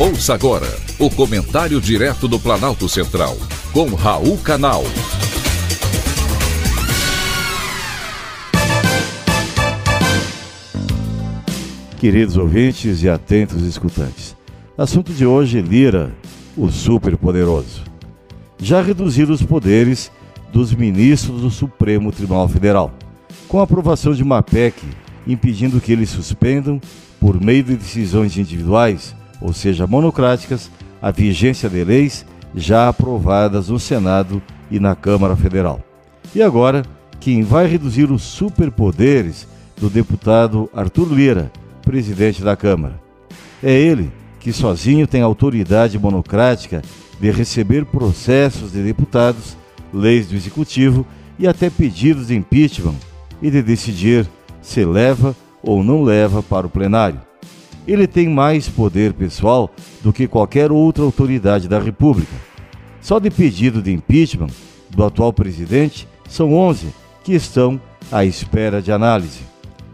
Ouça agora o comentário direto do Planalto Central, com Raul Canal. Queridos ouvintes e atentos escutantes, assunto de hoje: Lira, o superpoderoso. Já reduziram os poderes dos ministros do Supremo Tribunal Federal, com a aprovação de uma PEC impedindo que eles suspendam, por meio de decisões individuais, ou seja, monocráticas, a vigência de leis já aprovadas no Senado e na Câmara Federal. E agora, quem vai reduzir os superpoderes do deputado Arthur Lira, presidente da Câmara. É ele que sozinho tem autoridade monocrática de receber processos de deputados, leis do executivo e até pedidos de impeachment e de decidir se leva ou não leva para o plenário. Ele tem mais poder pessoal do que qualquer outra autoridade da República. Só de pedido de impeachment do atual presidente são 11 que estão à espera de análise.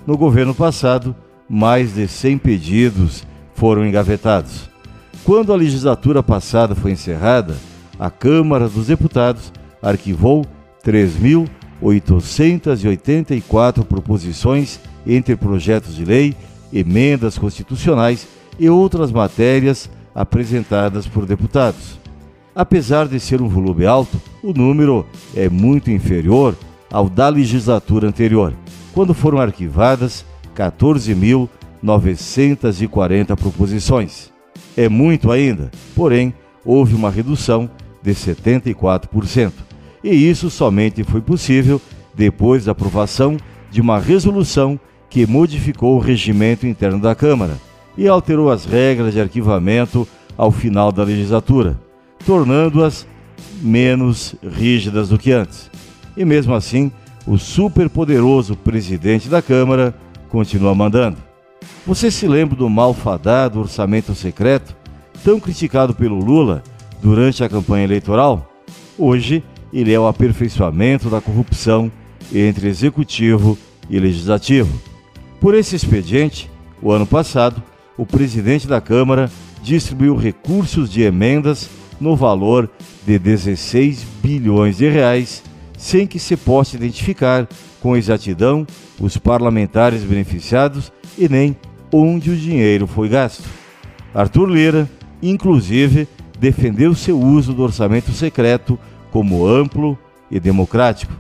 No governo passado, mais de 100 pedidos foram engavetados. Quando a legislatura passada foi encerrada, a Câmara dos Deputados arquivou 3.884 proposições entre projetos de lei emendas constitucionais e outras matérias apresentadas por deputados. Apesar de ser um volume alto, o número é muito inferior ao da legislatura anterior, quando foram arquivadas 14.940 proposições. É muito ainda, porém, houve uma redução de 74%. E isso somente foi possível depois da aprovação de uma resolução que modificou o regimento interno da Câmara e alterou as regras de arquivamento ao final da legislatura, tornando-as menos rígidas do que antes. E mesmo assim, o superpoderoso presidente da Câmara continua mandando. Você se lembra do malfadado orçamento secreto, tão criticado pelo Lula durante a campanha eleitoral? Hoje, ele é o aperfeiçoamento da corrupção entre executivo e legislativo. Por esse expediente, o ano passado, o presidente da Câmara distribuiu recursos de emendas no valor de 16 bilhões de reais, sem que se possa identificar com exatidão os parlamentares beneficiados e nem onde o dinheiro foi gasto. Arthur Lira, inclusive, defendeu seu uso do orçamento secreto como amplo e democrático.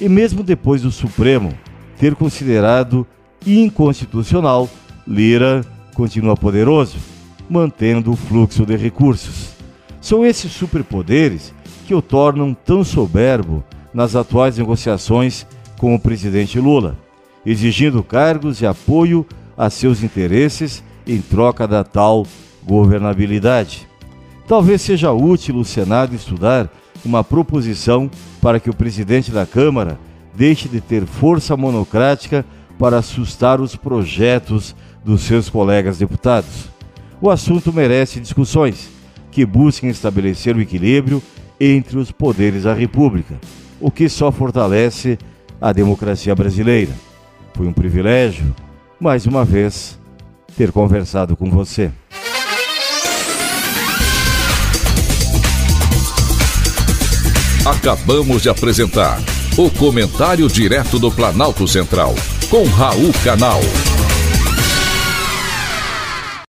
E mesmo depois do Supremo ter considerado inconstitucional, Lira continua poderoso, mantendo o fluxo de recursos. São esses superpoderes que o tornam tão soberbo nas atuais negociações com o presidente Lula, exigindo cargos e apoio a seus interesses em troca da tal governabilidade. Talvez seja útil o Senado estudar uma proposição para que o presidente da Câmara deixe de ter força monocrática para assustar os projetos dos seus colegas deputados. O assunto merece discussões que busquem estabelecer o equilíbrio entre os poderes da República, o que só fortalece a democracia brasileira. Foi um privilégio, mais uma vez, ter conversado com você. Acabamos de apresentar o Comentário Direto do Planalto Central com Raul Canal.